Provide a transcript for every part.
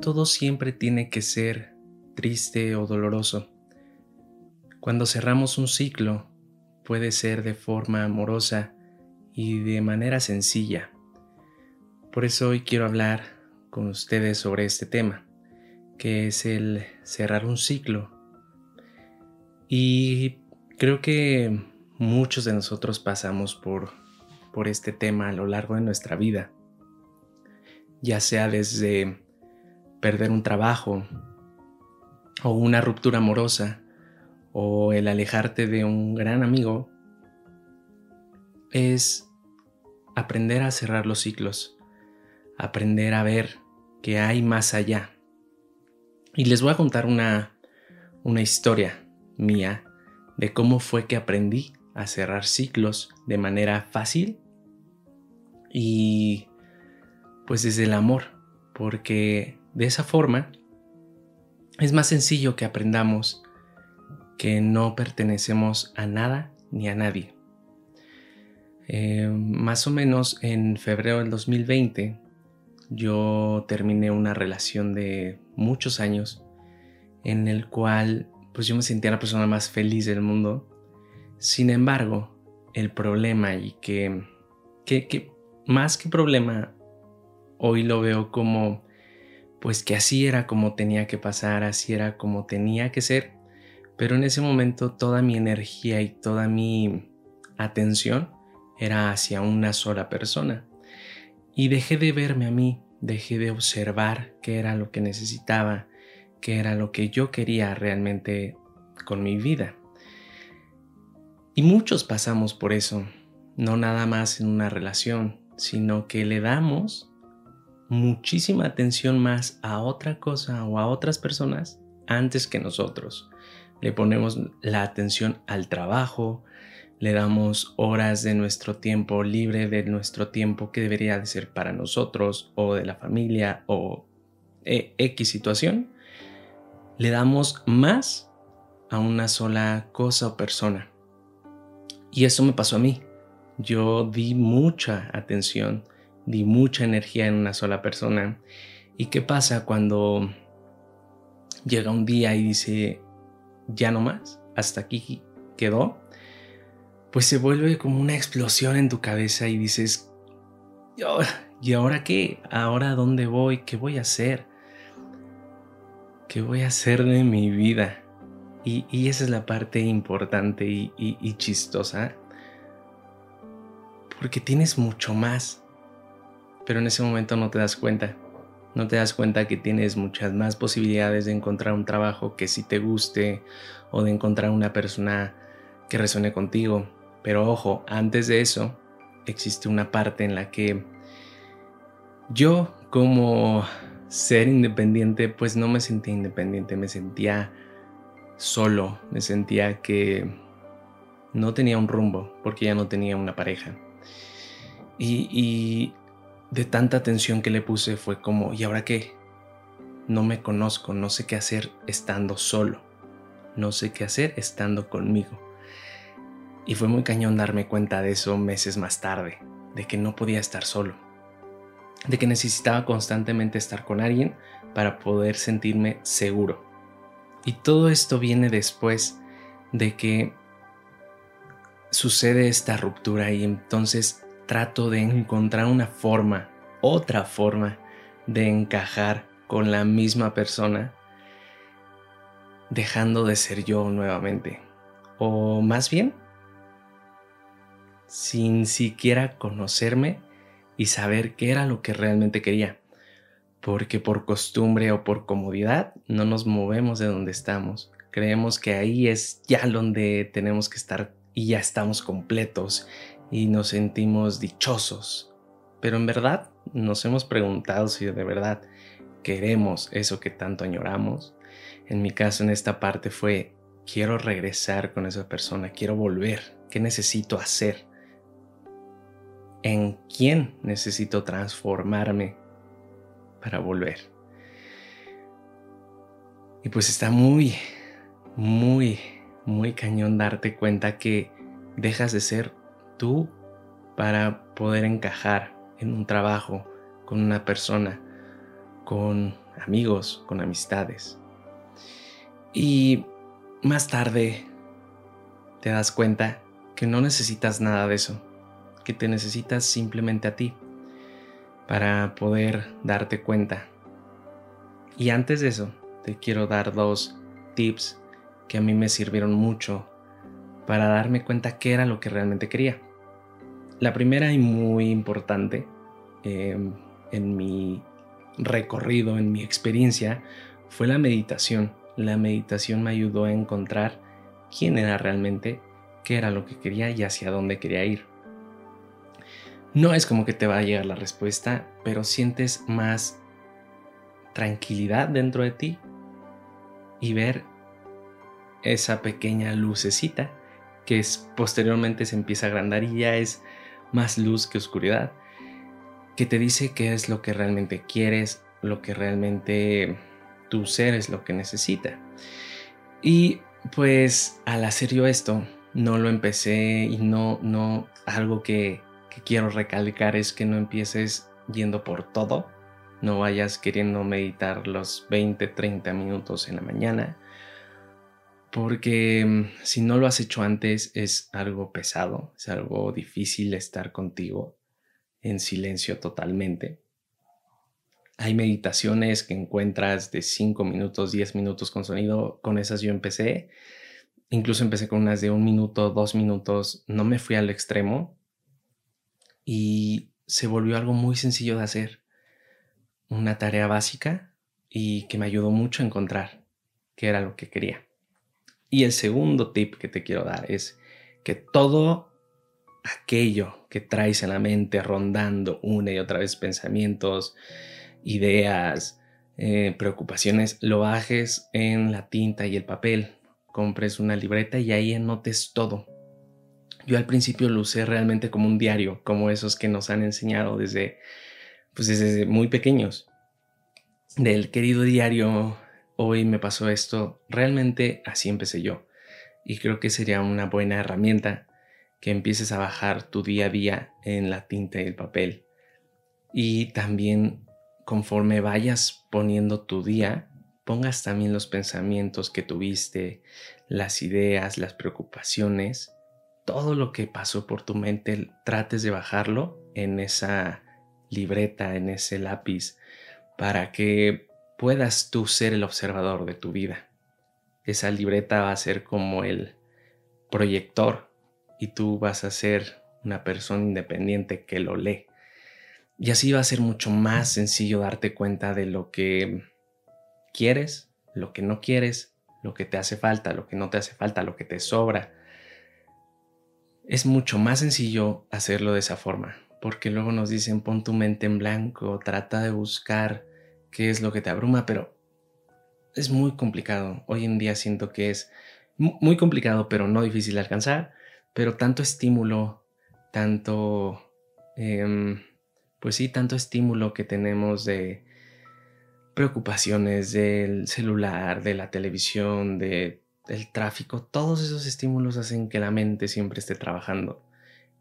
todo siempre tiene que ser triste o doloroso. Cuando cerramos un ciclo, puede ser de forma amorosa y de manera sencilla. Por eso hoy quiero hablar con ustedes sobre este tema, que es el cerrar un ciclo. Y creo que muchos de nosotros pasamos por, por este tema a lo largo de nuestra vida, ya sea desde perder un trabajo o una ruptura amorosa o el alejarte de un gran amigo, es aprender a cerrar los ciclos, aprender a ver que hay más allá. Y les voy a contar una, una historia mía de cómo fue que aprendí a cerrar ciclos de manera fácil y pues desde el amor, porque de esa forma es más sencillo que aprendamos que no pertenecemos a nada ni a nadie. Eh, más o menos en febrero del 2020 yo terminé una relación de muchos años en el cual pues yo me sentía la persona más feliz del mundo. Sin embargo, el problema y que, que, que más que problema, hoy lo veo como pues que así era como tenía que pasar, así era como tenía que ser, pero en ese momento toda mi energía y toda mi atención era hacia una sola persona. Y dejé de verme a mí, dejé de observar qué era lo que necesitaba, qué era lo que yo quería realmente con mi vida. Y muchos pasamos por eso, no nada más en una relación, sino que le damos muchísima atención más a otra cosa o a otras personas antes que nosotros le ponemos la atención al trabajo, le damos horas de nuestro tiempo libre, de nuestro tiempo que debería de ser para nosotros o de la familia o eh, X situación, le damos más a una sola cosa o persona. Y eso me pasó a mí. Yo di mucha atención, di mucha energía en una sola persona. ¿Y qué pasa cuando llega un día y dice, ya no más, hasta aquí quedó, pues se vuelve como una explosión en tu cabeza y dices, ¿y ahora qué? ¿Ahora dónde voy? ¿Qué voy a hacer? ¿Qué voy a hacer de mi vida? Y, esa es la parte importante y, y chistosa, porque tienes mucho más, pero en ese momento no te das cuenta no te das cuenta que tienes muchas más posibilidades de encontrar un trabajo que sí te guste o de encontrar una persona que resuene contigo. Pero ojo, antes de eso existe una parte en la que yo como ser independiente pues no me sentía independiente, me sentía solo, me sentía que no tenía un rumbo porque ya no tenía una pareja. Y, y de tanta atención que le puse fue como, ¿y ahora qué? No me conozco, no sé qué hacer estando solo, no sé qué hacer estando conmigo. Y fue muy cañón darme cuenta de eso meses más tarde, de que no podía estar solo, de que necesitaba constantemente estar con alguien para poder sentirme seguro. Y todo esto viene después de que sucede esta ruptura y entonces trato de encontrar una forma, otra forma de encajar con la misma persona, dejando de ser yo nuevamente. O más bien, sin siquiera conocerme y saber qué era lo que realmente quería. Porque por costumbre o por comodidad no nos movemos de donde estamos. Creemos que ahí es ya donde tenemos que estar y ya estamos completos y nos sentimos dichosos. Pero en verdad nos hemos preguntado si de verdad queremos eso que tanto añoramos. En mi caso en esta parte fue, quiero regresar con esa persona, quiero volver, ¿qué necesito hacer? ¿En quién necesito transformarme para volver? Y pues está muy, muy, muy cañón darte cuenta que dejas de ser tú para poder encajar en un trabajo con una persona, con amigos, con amistades. Y más tarde te das cuenta que no necesitas nada de eso, que te necesitas simplemente a ti para poder darte cuenta. Y antes de eso, te quiero dar dos tips que a mí me sirvieron mucho para darme cuenta qué era lo que realmente quería. La primera y muy importante em, en mi recorrido, en mi experiencia, fue la meditación. La meditación me ayudó a encontrar quién era realmente, qué era lo que quería y hacia dónde quería ir. No es como que te va a llegar la respuesta, pero sientes más tranquilidad dentro de ti y ver esa pequeña lucecita que posteriormente se empieza a agrandar y ya es más luz que oscuridad, que te dice qué es lo que realmente quieres, lo que realmente tu ser es lo que necesita. Y pues al hacer yo esto, no lo empecé y no, no, algo que, que quiero recalcar es que no empieces yendo por todo, no vayas queriendo meditar los 20, 30 minutos en la mañana, porque mm, si no lo has hecho antes es algo pesado, es algo difícil estar contigo en silencio totalmente. Hay meditaciones que encuentras de 5 minutos, 10 minutos con sonido. Con esas yo empecé. Incluso empecé con unas de un minuto, dos minutos. No me fui al extremo. Y se volvió algo muy sencillo de hacer. Una tarea básica y que me ayudó mucho a encontrar qué era lo que quería. Y el segundo tip que te quiero dar es que todo aquello que traes en la mente rondando una y otra vez pensamientos, ideas, eh, preocupaciones, lo bajes en la tinta y el papel. Compres una libreta y ahí anotes todo. Yo al principio lo usé realmente como un diario, como esos que nos han enseñado desde, pues desde muy pequeños. Del querido diario, hoy me pasó esto, realmente así empecé yo. Y creo que sería una buena herramienta que empieces a bajar tu día a día en la tinta y el papel. Y también conforme vayas poniendo tu día, pongas también los pensamientos que tuviste, las ideas, las preocupaciones, todo lo que pasó por tu mente, trates de bajarlo en esa libreta, en ese lápiz, para que puedas tú ser el observador de tu vida. Esa libreta va a ser como el proyector y tú vas a ser una persona independiente que lo lee. Y así va a ser mucho más sencillo darte cuenta de lo que quieres, lo que no quieres, lo que te hace falta, lo que no te hace falta, lo que te sobra. Es mucho más sencillo hacerlo de esa forma, porque luego nos dicen pon tu mente en blanco, trata de buscar qué es lo que te abruma, pero es muy complicado. Hoy en día siento que es muy complicado, pero no difícil de alcanzar, pero tanto estímulo, tanto... Em, pues sí, tanto estímulo que tenemos de preocupaciones del celular, de la televisión, de, del tráfico, todos esos estímulos hacen que la mente siempre esté trabajando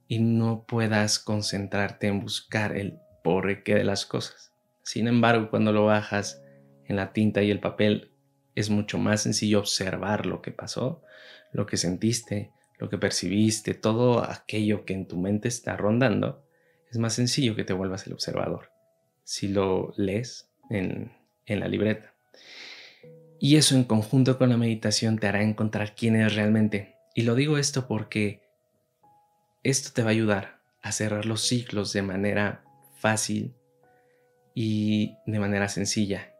y no puedas concentrarte en buscar el por qué de las cosas. Sin embargo, cuando lo bajas en la tinta y el papel, es mucho más sencillo observar lo que pasó, lo que sentiste, lo que percibiste, todo aquello que en tu mente está rondando es más sencillo que te vuelvas el observador si lo lees en, la libreta. Y eso en conjunto con la meditación te hará encontrar quién eres realmente. Y lo digo esto porque esto te va a ayudar a cerrar los ciclos de manera fácil y de manera sencilla.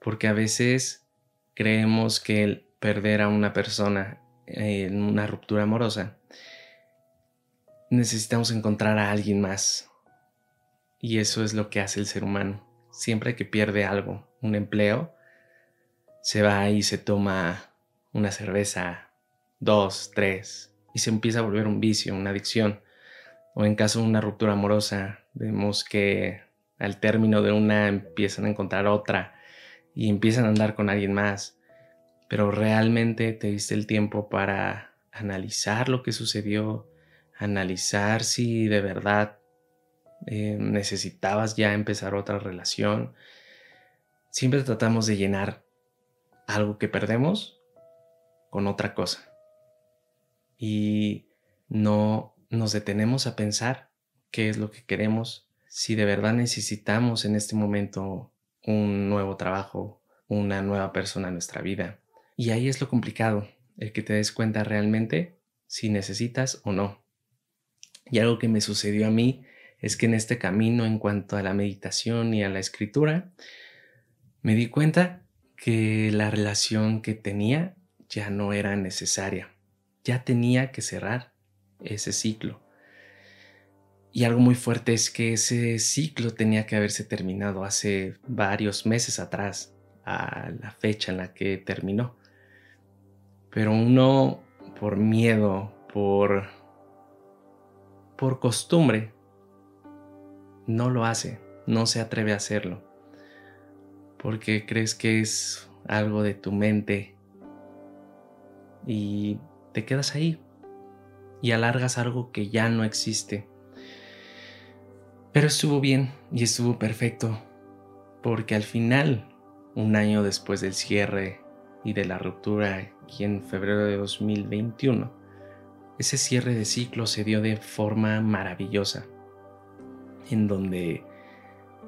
Porque a veces creemos que el perder a una persona en una ruptura amorosa necesitamos encontrar a alguien más. Y eso es lo que hace el ser humano. Siempre que pierde algo, un empleo, se va y se toma una cerveza, dos, tres, y se empieza a volver un vicio, una adicción. O en caso de una ruptura amorosa, vemos que al término de una empiezan a encontrar otra y empiezan a andar con alguien más. Pero realmente te diste el tiempo para analizar lo que sucedió, analizar si de verdad eh, necesitabas ya empezar otra relación, siempre tratamos de llenar algo que perdemos con otra cosa. Y no nos detenemos a pensar qué es lo que queremos, si de verdad necesitamos en este momento un nuevo trabajo, una nueva persona en nuestra vida. Y ahí es lo complicado, el que te des cuenta realmente si necesitas o no. Y algo que me sucedió a mí es que en este camino en cuanto a la meditación y a la escritura, me di cuenta que la relación que tenía ya no era necesaria. Ya tenía que cerrar ese ciclo. Y algo muy fuerte es que ese ciclo tenía que haberse terminado hace varios meses atrás, a la fecha en la que terminó. Pero uno, por miedo, por, por costumbre, no lo hace, no se atreve a hacerlo, porque crees que es algo de tu mente y te quedas ahí y alargas algo que ya no existe. Pero estuvo bien y estuvo perfecto, porque al final, un año después del cierre y de la ruptura aquí en febrero de 2021, ese cierre de ciclo se dio de forma maravillosa en donde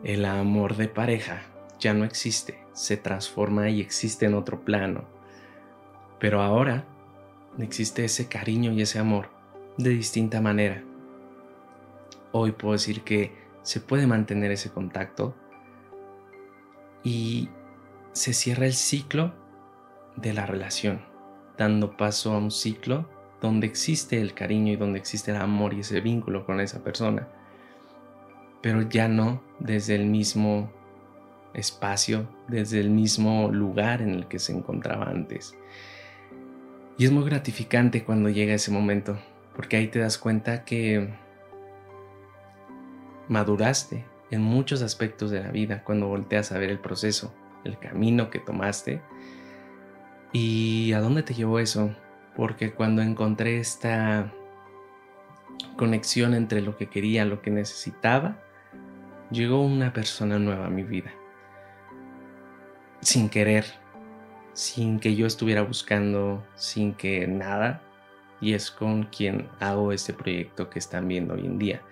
el amor de pareja ya no existe, se transforma y existe en otro plano. Pero ahora existe ese cariño y ese amor de distinta manera. Hoy puedo decir que se puede mantener ese contacto y se cierra el ciclo de la relación, dando paso a un ciclo donde existe el cariño y donde existe el amor y ese vínculo con esa persona pero ya no desde el mismo espacio, desde el mismo lugar en el que se encontraba antes. Y es muy gratificante cuando llega ese momento, porque ahí te das cuenta que maduraste en muchos aspectos de la vida cuando volteas a ver el proceso, el camino que tomaste y a dónde te llevó eso. Porque cuando encontré esta conexión entre lo que quería, lo que necesitaba, llegó una persona nueva a mi vida. Sin querer, sin que yo estuviera buscando, sin que nada. Y es con quien hago este proyecto que están viendo hoy en día.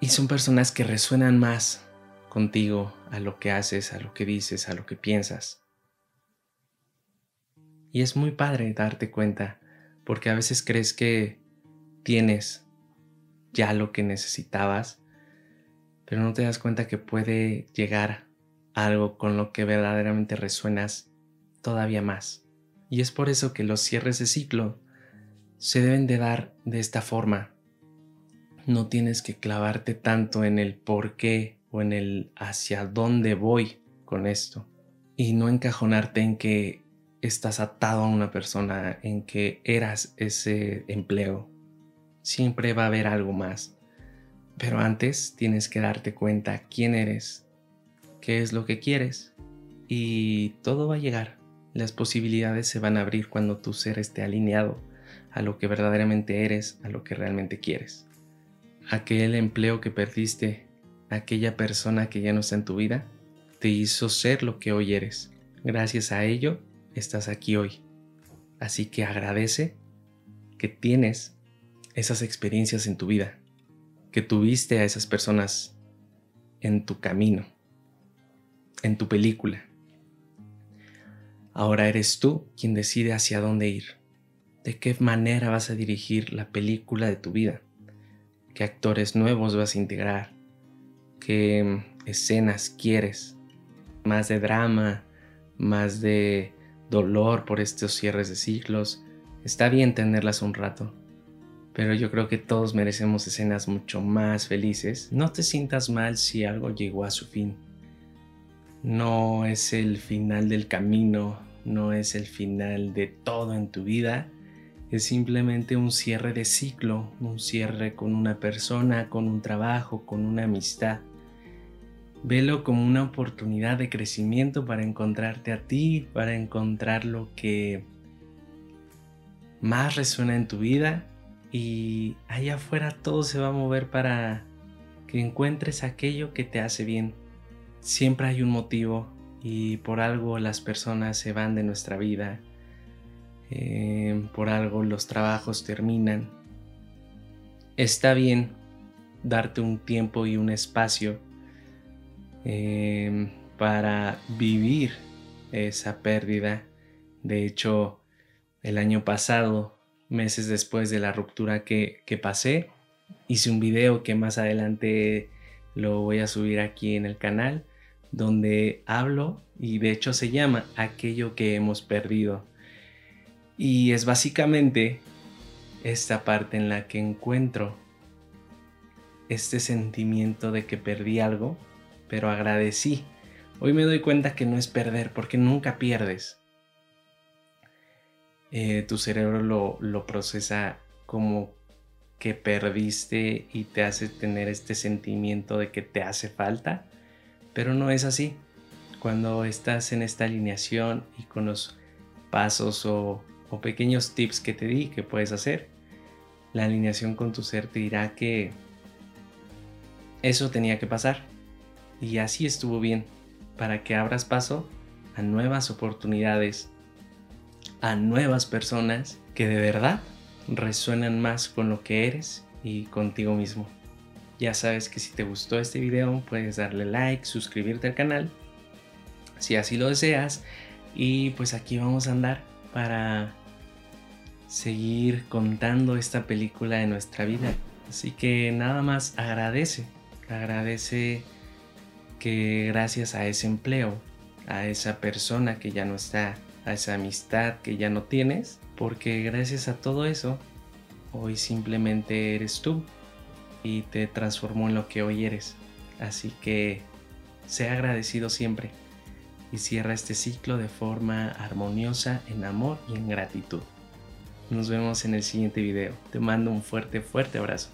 Y son personas que resuenan más contigo a lo que haces, a lo que dices, a lo que piensas. Y es muy padre darte cuenta, porque a veces crees que tienes ya lo que necesitabas pero no te das cuenta que puede llegar algo con lo que verdaderamente resuenas todavía más. Y es por eso que los cierres de ciclo se deben de dar de esta forma. No tienes que clavarte tanto en el por qué o en el hacia dónde voy con esto. Y no encajonarte en que estás atado a una persona, en que eras ese empleo. Siempre va a haber algo más. Pero antes tienes que darte cuenta quién eres, qué es lo que quieres y todo va a llegar. Las posibilidades se van a abrir cuando tu ser esté alineado a lo que verdaderamente eres, a lo que realmente quieres. Aquel empleo que perdiste, aquella persona que ya no está en tu vida, te hizo ser lo que hoy eres. Gracias a ello estás aquí hoy. Así que agradece que tienes esas experiencias en tu vida que tuviste a esas personas en tu camino, en tu película. Ahora eres tú quien decide hacia dónde ir, de qué manera vas a dirigir la película de tu vida, qué actores nuevos vas a integrar, qué escenas quieres, más de drama, más de dolor por estos cierres de ciclos. Está bien tenerlas un rato, pero yo creo que todos merecemos escenas mucho más felices. No te sientas mal si algo llegó a su fin. No es el final del camino, no es el final de todo en tu vida. Es simplemente un cierre de ciclo, un cierre con una persona, con un trabajo, con una amistad. Velo como una oportunidad de crecimiento para encontrarte a ti, para encontrar lo que más resuena en tu vida. Y allá afuera todo se va a mover para que encuentres aquello que te hace bien, siempre hay un motivo y por algo las personas se van de nuestra vida, eh, por algo los trabajos terminan. Está bien darte un tiempo y un espacio eh, para vivir esa pérdida. De hecho, el año pasado, meses después de la ruptura que, que pasé, hice un video que más adelante lo voy a subir aquí en el canal donde hablo y de hecho se llama aquello que hemos perdido. Y es básicamente esta parte en la que encuentro este sentimiento de que perdí algo, pero agradecí. Hoy me doy cuenta que no es perder, porque nunca pierdes. Eh, tu cerebro lo, lo procesa como que perdiste y te hace tener este sentimiento de que te hace falta pero no es así. Cuando estás en esta alineación y con los pasos o, pequeños tips que te di que puedes hacer, la alineación con tu ser te dirá que eso tenía que pasar. Y así estuvo bien, para que abras paso a nuevas oportunidades, a nuevas personas que de verdad resuenan más con lo que eres y contigo mismo. Ya sabes que si te gustó este video puedes darle like, suscribirte al canal si así lo deseas y pues aquí vamos a andar para seguir contando esta película de nuestra vida. Así que nada más agradece, agradece que gracias a ese empleo, a esa persona que ya no está, a esa amistad que ya no tienes, porque gracias a todo eso, hoy simplemente eres tú y te transformó en lo que hoy eres. Así que sea agradecido siempre y cierra este ciclo de forma armoniosa en amor y en gratitud. Nos vemos en el siguiente video. Te mando un fuerte, fuerte abrazo.